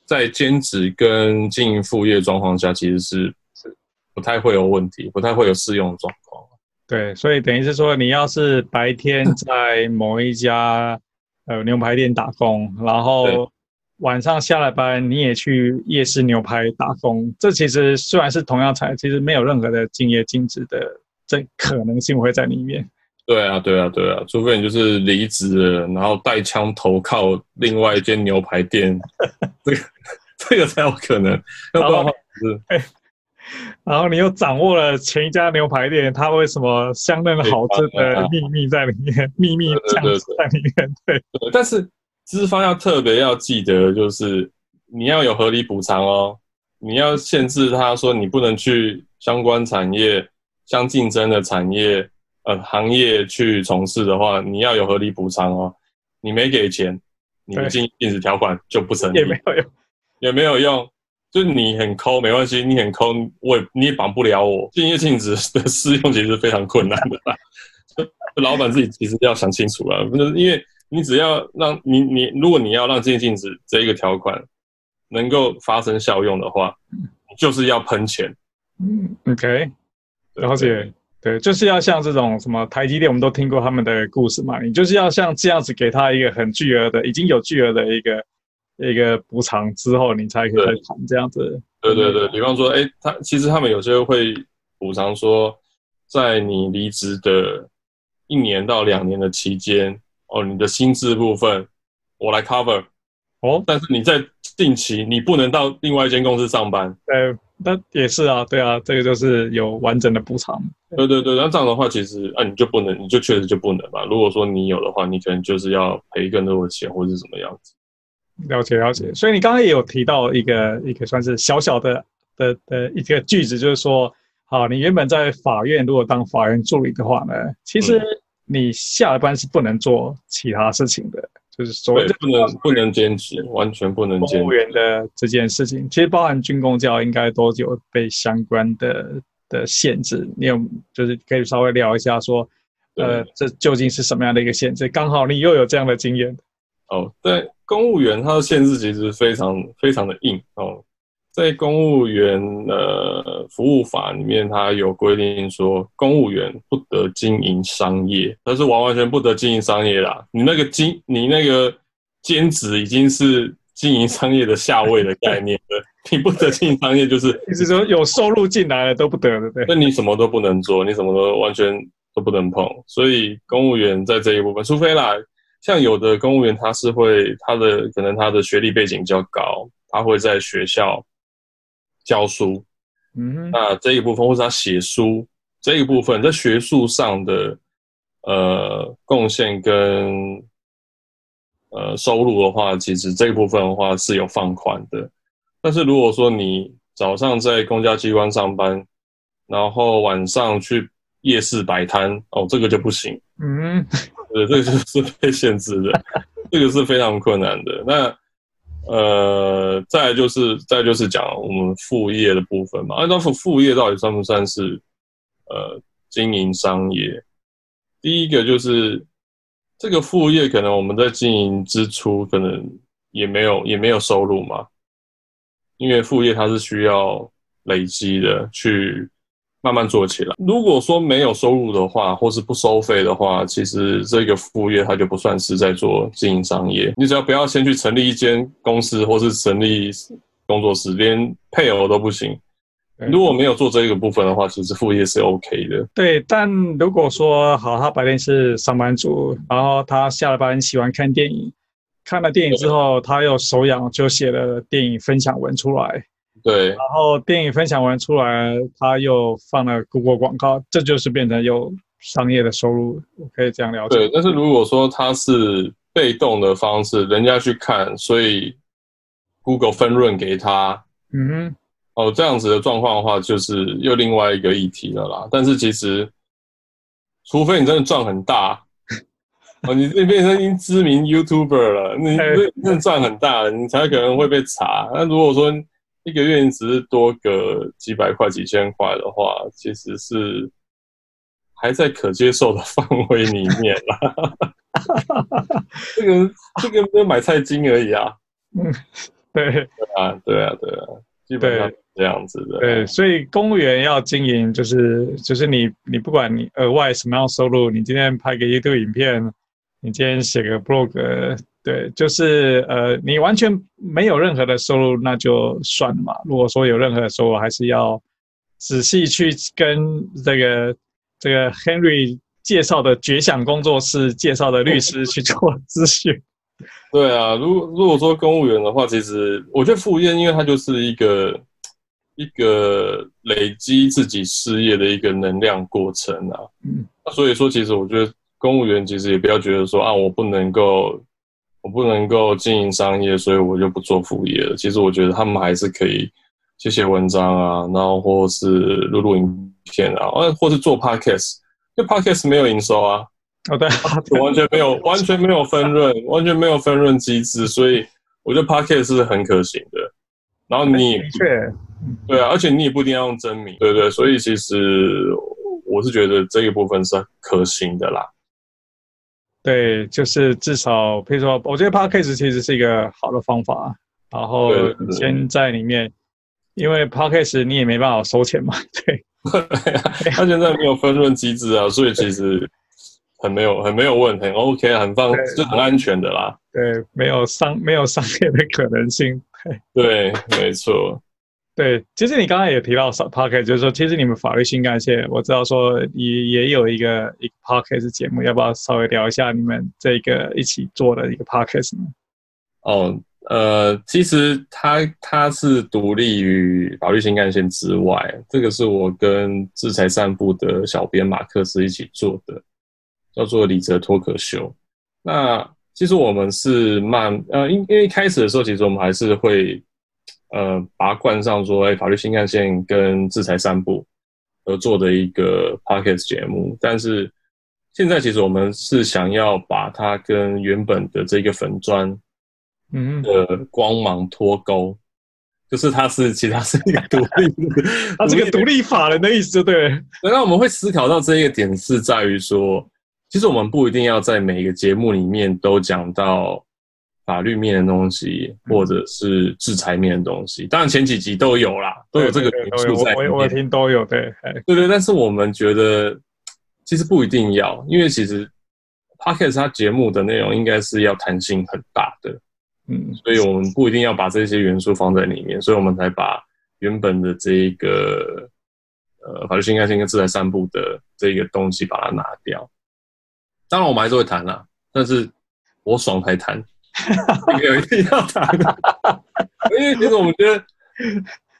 在兼职跟经营副业状况下，其实是是不太会有问题，不太会有适用的状况。对，所以等于是说，你要是白天在某一家呃牛排店打工，然后。晚上下了班，你也去夜市牛排打工，这其实虽然是同样产业，其实没有任何的敬业禁止的这可能性会在里面。对啊，对啊，对啊，除非你就是离职了，然后带枪投靠另外一间牛排店，这个这个才有可能。要不然的话是，然后你又掌握了前一家牛排店它为什么相当好吃的秘密在里面，秘密酱汁在里面。对，对，但是。资方要特别要记得，就是你要有合理补偿哦。你要限制他说你不能去相关产业、相竞争的产业呃行业去从事的话，你要有合理补偿哦。你没给钱，你的竞禁止条款就不成立。也没有用，也没有用。就你很抠没关系，你很抠我也你也绑不了我。竞业禁止的适用其实非常困难的啦，老板自己其实要想清楚了，不是因为。你只要让你你，如果你要让竞业禁止这一个条款能够发生效用的话，你就是要喷钱。嗯，OK，了解。对，就是要像这种什么台积电，我们都听过他们的故事嘛。你就是要像这样子给他一个很巨额的，已经有巨额的一个一个补偿之后，你才可以谈这样子。对对对，比方说，哎，他其实他们有些会补偿说，在你离职的一年到两年的期间。哦，你的薪资部分我来 cover 哦，但是你在定期你不能到另外一间公司上班。呃，那也是啊，对啊，这个就是有完整的补偿。对对对，那这样的话，其实啊，你就不能，你就确实就不能嘛。如果说你有的话，你可能就是要赔更多的钱，或者是什么样子。了解了解。所以你刚刚也有提到一个一个算是小小的的的一个句子，就是说，好，你原本在法院如果当法院助理的话呢，其实、嗯。你下了班是不能做其他事情的，就是所谓的不能不能兼职，完全不能兼职。公务员的这件事情，其实包含军公教应该都有被相关的的限制。你有就是可以稍微聊一下说，呃，这究竟是什么样的一个限制？刚好你又有这样的经验。哦，对，公务员他的限制其实非常非常的硬哦。在公务员呃服务法里面，它有规定说，公务员不得经营商业，它是完完全不得经营商业啦。你那个经，你那个兼职已经是经营商业的下位的概念了。你不得经营商业，就是 意思说有收入进来了都不得，对不对？那你什么都不能做，你什么都完全都不能碰。所以公务员在这一部分，除非啦，像有的公务员他是会他的可能他的学历背景比较高，他会在学校。教书，嗯，那这一部分或者他写书这一部分，在学术上的呃贡献跟呃收入的话，其实这一部分的话是有放宽的。但是如果说你早上在公家机关上班，然后晚上去夜市摆摊，哦，这个就不行，嗯，对，这个就是被限制的，这个是非常困难的。那呃，再就是，再就是讲我们副业的部分嘛。按照副副业到底算不算是呃经营商业？第一个就是这个副业，可能我们在经营之初，可能也没有也没有收入嘛，因为副业它是需要累积的去。慢慢做起来。如果说没有收入的话，或是不收费的话，其实这个副业它就不算是在做经营商业。你只要不要先去成立一间公司，或是成立工作室，连配偶都不行。如果没有做这个部分的话，其实副业是 OK 的。对，但如果说好，他白天是上班族，然后他下了班喜欢看电影，看了电影之后，他又手痒就写了电影分享文出来。对，然后电影分享完出来，他又放了 Google 广告，这就是变成有商业的收入，我可以这样了解。对，但是如果说他是被动的方式，人家去看，所以 Google 分润给他，嗯哼，哦，这样子的状况的话，就是又另外一个议题了啦。但是其实，除非你真的赚很大。哦，你这变成已经知名 YouTuber 了，你真的赚很大了，你才可能会被查。那如果说一个月你只是多个几百块、几千块的话，其实是还在可接受的范围里面啦。这个这个没有买菜金而已啊。嗯，对，对啊，对啊，对啊，基本上是这样子的。对，所以公务员要经营，就是就是你你不管你额外什么样收入，你今天拍个 YouTube 影片。你今天写个 blog，对，就是呃，你完全没有任何的收入，那就算了嘛。如果说有任何的收入，还是要仔细去跟这个这个 Henry 介绍的绝响工作室介绍的律师去做咨询。对啊，如果如果说公务员的话，其实我觉得副业，因为它就是一个一个累积自己事业的一个能量过程啊。嗯，那所以说，其实我觉得。公务员其实也不要觉得说啊，我不能够，我不能够经营商业，所以我就不做副业了。其实我觉得他们还是可以写写文章啊，然后或是录录影片啊，或是做 podcast，因为 podcast 没有营收啊，哦对，完全没有，完全没有分润，完全没有分润机制，所以我觉得 podcast 是很可行的。然后你，的确，对啊，而且你也不一定要用真名，对不对？所以其实我是觉得这一部分是可行的啦。对，就是至少，比如说，我觉得 Podcast 其实是一个好的方法。然后先在里面，因为 Podcast 你也没办法收钱嘛，对。他现在没有分润机制啊，所以其实很没有、很没有问题，很 OK，很放，就很安全的啦。对，没有商、没有商业的可能性。对，对，没错。对，其实你刚才也提到 podcast，就是说，其实你们法律新干线，我知道说也也有一个一个 podcast 节目，要不要稍微聊一下你们这个一起做的一个 podcast 呢？哦，呃，其实它它是独立于法律新干线之外，这个是我跟制裁散步的小编马克思一起做的，叫做李泽脱口秀。那其实我们是慢，呃，因因为一开始的时候，其实我们还是会。呃，把它冠上说，哎，法律新干线跟制裁三部合作的一个 podcast 节目。但是现在其实我们是想要把它跟原本的这个粉砖，嗯的光芒脱钩，就是它是其他是一个独立，它是个独立法人的意思，对。那我们会思考到这一个点是在于说，其实我们不一定要在每一个节目里面都讲到。法律面的东西，或者是制裁面的东西，当然前几集都有啦，都有这个元素在里面。我我听都有，对，对对。但是我们觉得，其实不一定要，因为其实 Podcast 它节目的内容应该是要弹性很大的，嗯，所以我们不一定要把这些元素放在里面，所以我们才把原本的这一个呃法律新干线跟制裁散步的这个东西把它拿掉。当然我们还是会谈啦，但是我爽才谈。没有一定要谈的，因为其实我们觉得，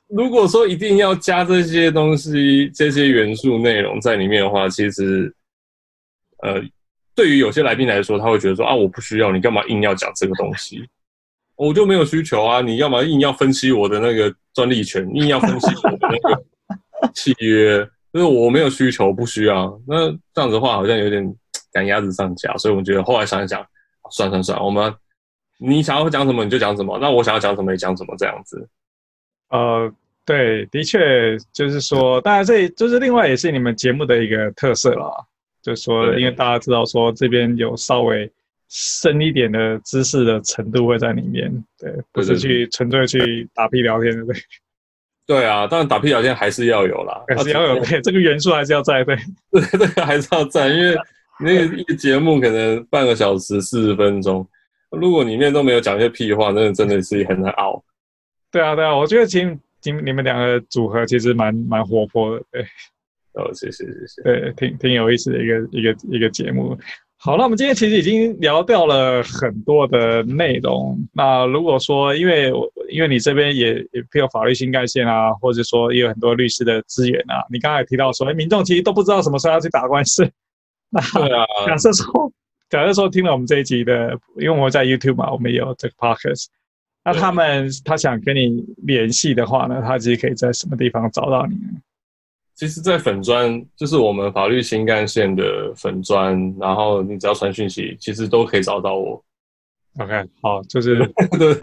如果说一定要加这些东西、这些元素内容在里面的话，其实，呃，对于有些来宾来说，他会觉得说啊，我不需要，你干嘛硬要讲这个东西？我就没有需求啊，你要么硬要分析我的那个专利权，硬要分析我的那个契约，就是我没有需求，不需要。那这样子的话，好像有点赶鸭子上架，所以我们觉得后来想一想，算算算，我们。你想要讲什么你就讲什么，那我想要讲什么也讲什么这样子。呃，对，的确就是说，当然这就是另外也是你们节目的一个特色了，就是说，因为大家知道说这边有稍微深一点的知识的程度会在里面，对，不是去纯粹去打屁聊天，对不对？对啊，当然打屁聊天还是要有啦，还是要有，对，这个元素还是要在，对，对，这个还是要在，因为那个一个节目可能半个小时四十分钟。如果里面都没有讲一些屁话，那真的是很难熬。对啊，对啊，我觉得其实你你们两个组合其实蛮蛮活泼的，对。哦，谢谢谢谢。对，挺挺有意思的一个一个一个节目。好，那我们今天其实已经聊掉了很多的内容。那如果说，因为我因为你这边也也配有法律新干线啊，或者说也有很多律师的资源啊。你刚才也提到说，哎，民众其实都不知道什么时候要去打官司。那对啊，假设说，假如说听了我们这一集的，因为我在 YouTube 嘛，我们有这个 Podcast，那他们他想跟你联系的话呢，他其实可以在什么地方找到你呢？其实，在粉专就是我们法律新干线的粉专，然后你只要传讯息，其实都可以找到我。OK，好，就是 对，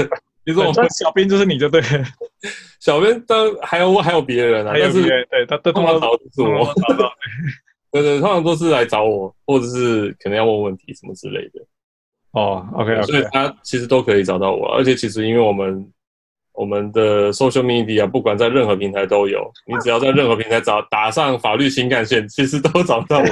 其实我们小编就是你就对，小编当还有还有别人啊，还有别人，对，他都通常找是我，对对，通常都是来找我，或者是可能要问问题什么之类的。哦，OK，所以他其实都可以找到我，而且其实因为我们。我们的 social media 不管在任何平台都有，你只要在任何平台找打上法律新干线，其实都找到我。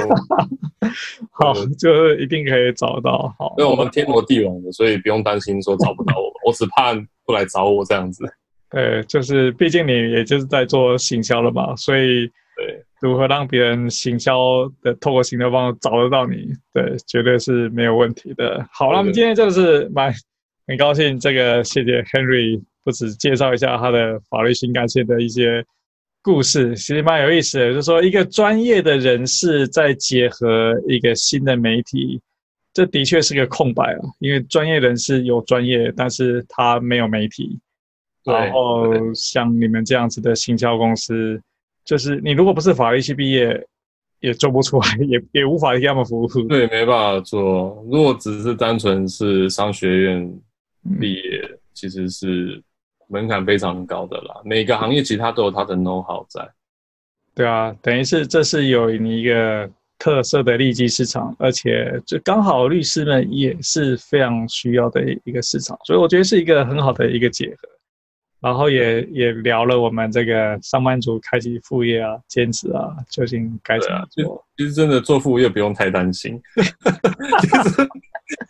好，就是一定可以找到。好，因为我们天罗地网的，所以不用担心说找不到我。我只怕不来找我这样子。对，就是毕竟你也就是在做行销了嘛，所以对如何让别人行销的透过行销方式找得到你，对，绝对是没有问题的。好了，我们今天真的是蛮很高兴，这个谢谢 Henry。不止介绍一下他的法律新干线的一些故事，其实蛮有意思的。就是说，一个专业的人士在结合一个新的媒体，这的确是个空白啊。因为专业人士有专业，但是他没有媒体。然后像你们这样子的行销公司，就是你如果不是法律系毕业，也做不出来，也也无法给他们服务。对，没办法做。如果只是单纯是商学院毕业，嗯、其实是。门槛非常高的啦，每个行业其他都有它的 know how 在。对啊，等于是这是有你一个特色的利基市场，而且就刚好律师们也是非常需要的一个市场，所以我觉得是一个很好的一个结合。然后也也聊了我们这个上班族开启副业啊、兼职啊，究竟该怎么做？其实真的做副业不用太担心，就是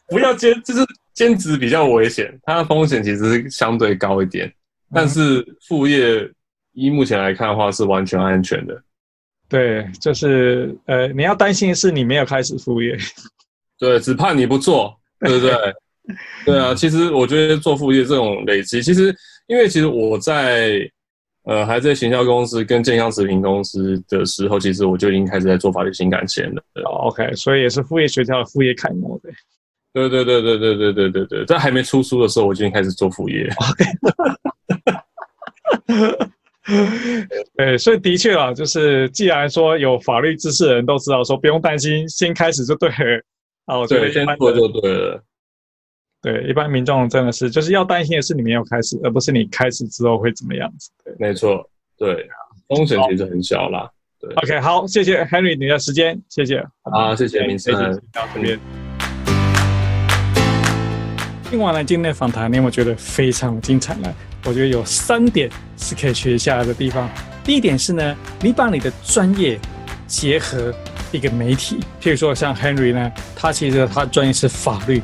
不要兼，就是。兼职比较危险，它的风险其实是相对高一点，但是副业依目前来看的话是完全安全的。对，就是呃，你要担心的是你没有开始副业，对，只怕你不做，对不对？对啊，其实我觉得做副业这种累积，其实因为其实我在呃还在行销公司跟健康食品公司的时候，其实我就已经开始在做法律新干线了。OK，所以也是副业学校的副业楷模的。对对对对对对对对对，在还没出书的时候，我就已经开始做副业。对，所以的确啊，就是既然说有法律知识的人都知道，说不用担心，先开始就对了。啊，我觉得先做就对了。对，一般民众真的是就是要担心的是你没有开始，而不是你开始之后会怎么样子。对，没错，对，风险其实很小啦。对，OK，好，谢谢 Henry 你的时间，谢谢。好，谢谢明生，到这边。听完了今天的访谈，你有没有觉得非常精彩呢？我觉得有三点是可以学下来的地方。第一点是呢，你把你的专业结合一个媒体，譬如说像 Henry 呢，他其实他专业是法律，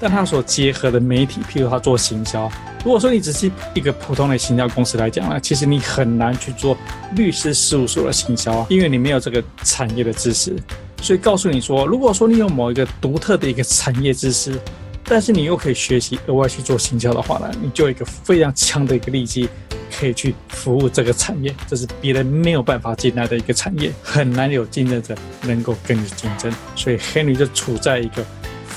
但他所结合的媒体，譬如他做行销。如果说你只是一个普通的行销公司来讲呢，其实你很难去做律师事务所的行销，因为你没有这个产业的知识。所以告诉你说，如果说你有某一个独特的一个产业知识，但是你又可以学习额外去做行销的话呢，你就有一个非常强的一个利基，可以去服务这个产业，这是别人没有办法进来的一个产业，很难有竞争者能够跟你竞争，所以 Henry 就处在一个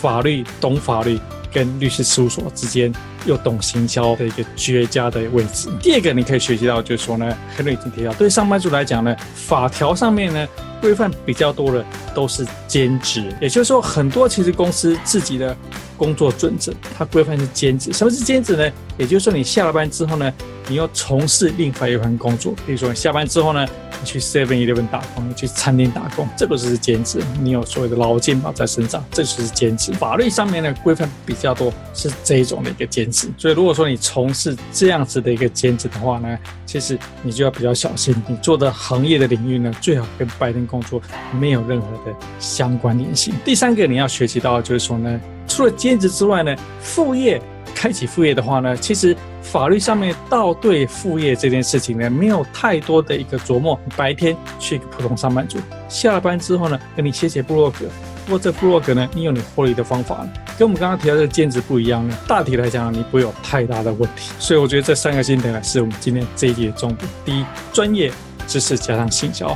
法律懂法律跟律师事务所之间又懂行销的一个绝佳的位置。第二个你可以学习到就是说呢，Henry 已经提到，对上班族来讲呢，法条上面呢规范比较多的都是兼职，也就是说很多其实公司自己的。工作准则，它规范是兼职。什么是兼职呢？也就是说，你下了班之后呢，你要从事另外一份工作。比如说，你下班之后呢，你去 Seven Eleven 打工，你去餐厅打工，这个就是兼职。你有所谓的劳健保在身上，这就是兼职。法律上面呢，规范比较多，是这一种的一个兼。所以，如果说你从事这样子的一个兼职的话呢，其实你就要比较小心。你做的行业的领域呢，最好跟白天工作没有任何的相关联系。第三个你要学习到就是说呢。除了兼职之外呢，副业开启副业的话呢，其实法律上面倒对副业这件事情呢，没有太多的一个琢磨。白天去一个普通上班族，下了班之后呢，跟你写写部落格，不过这部落格呢，你有你获利的方法，跟我们刚刚提到的兼职不一样呢。大体来讲，你不会有太大的问题。所以我觉得这三个心得呢，是我们今天这一集的重点。第一，专业知识加上行销；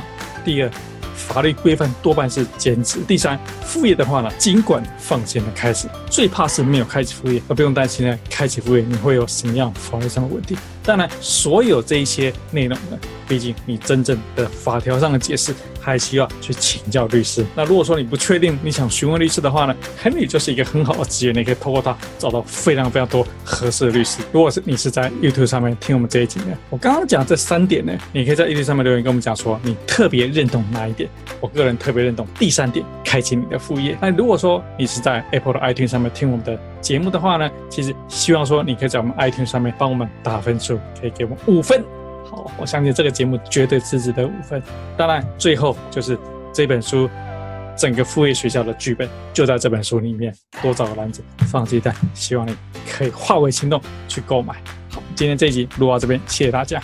第二，法律规范多半是兼职；第三，副业的话呢，尽管放心的开始，最怕是没有开启副业，而不用担心呢，开启副业你会有什么样法律上的问题。当然，所有这一些内容呢，毕竟你真正的法条上的解释，还需要去请教律师。那如果说你不确定，你想询问律师的话呢，Henry 就是一个很好的资源，你可以透过他找到非常非常多合适的律师。如果是你是在 YouTube 上面听我们这一集呢，我刚刚讲这三点呢，你可以在 YouTube 上面留言跟我们讲说你特别认同哪一点。我个人特别认同第三点，开启你的副业。那如果说你是在 Apple 的 iTunes 上面听我们的节目的话呢，其实希望说你可以在我们 iTunes 上面帮我们打分数。可以给我们五分，好，我相信这个节目绝对是值得五分。当然，最后就是这本书，整个副业学校的剧本就在这本书里面。多找个篮子，放鸡蛋，希望你可以化为行动去购买。好，今天这一集录到这边，谢谢大家。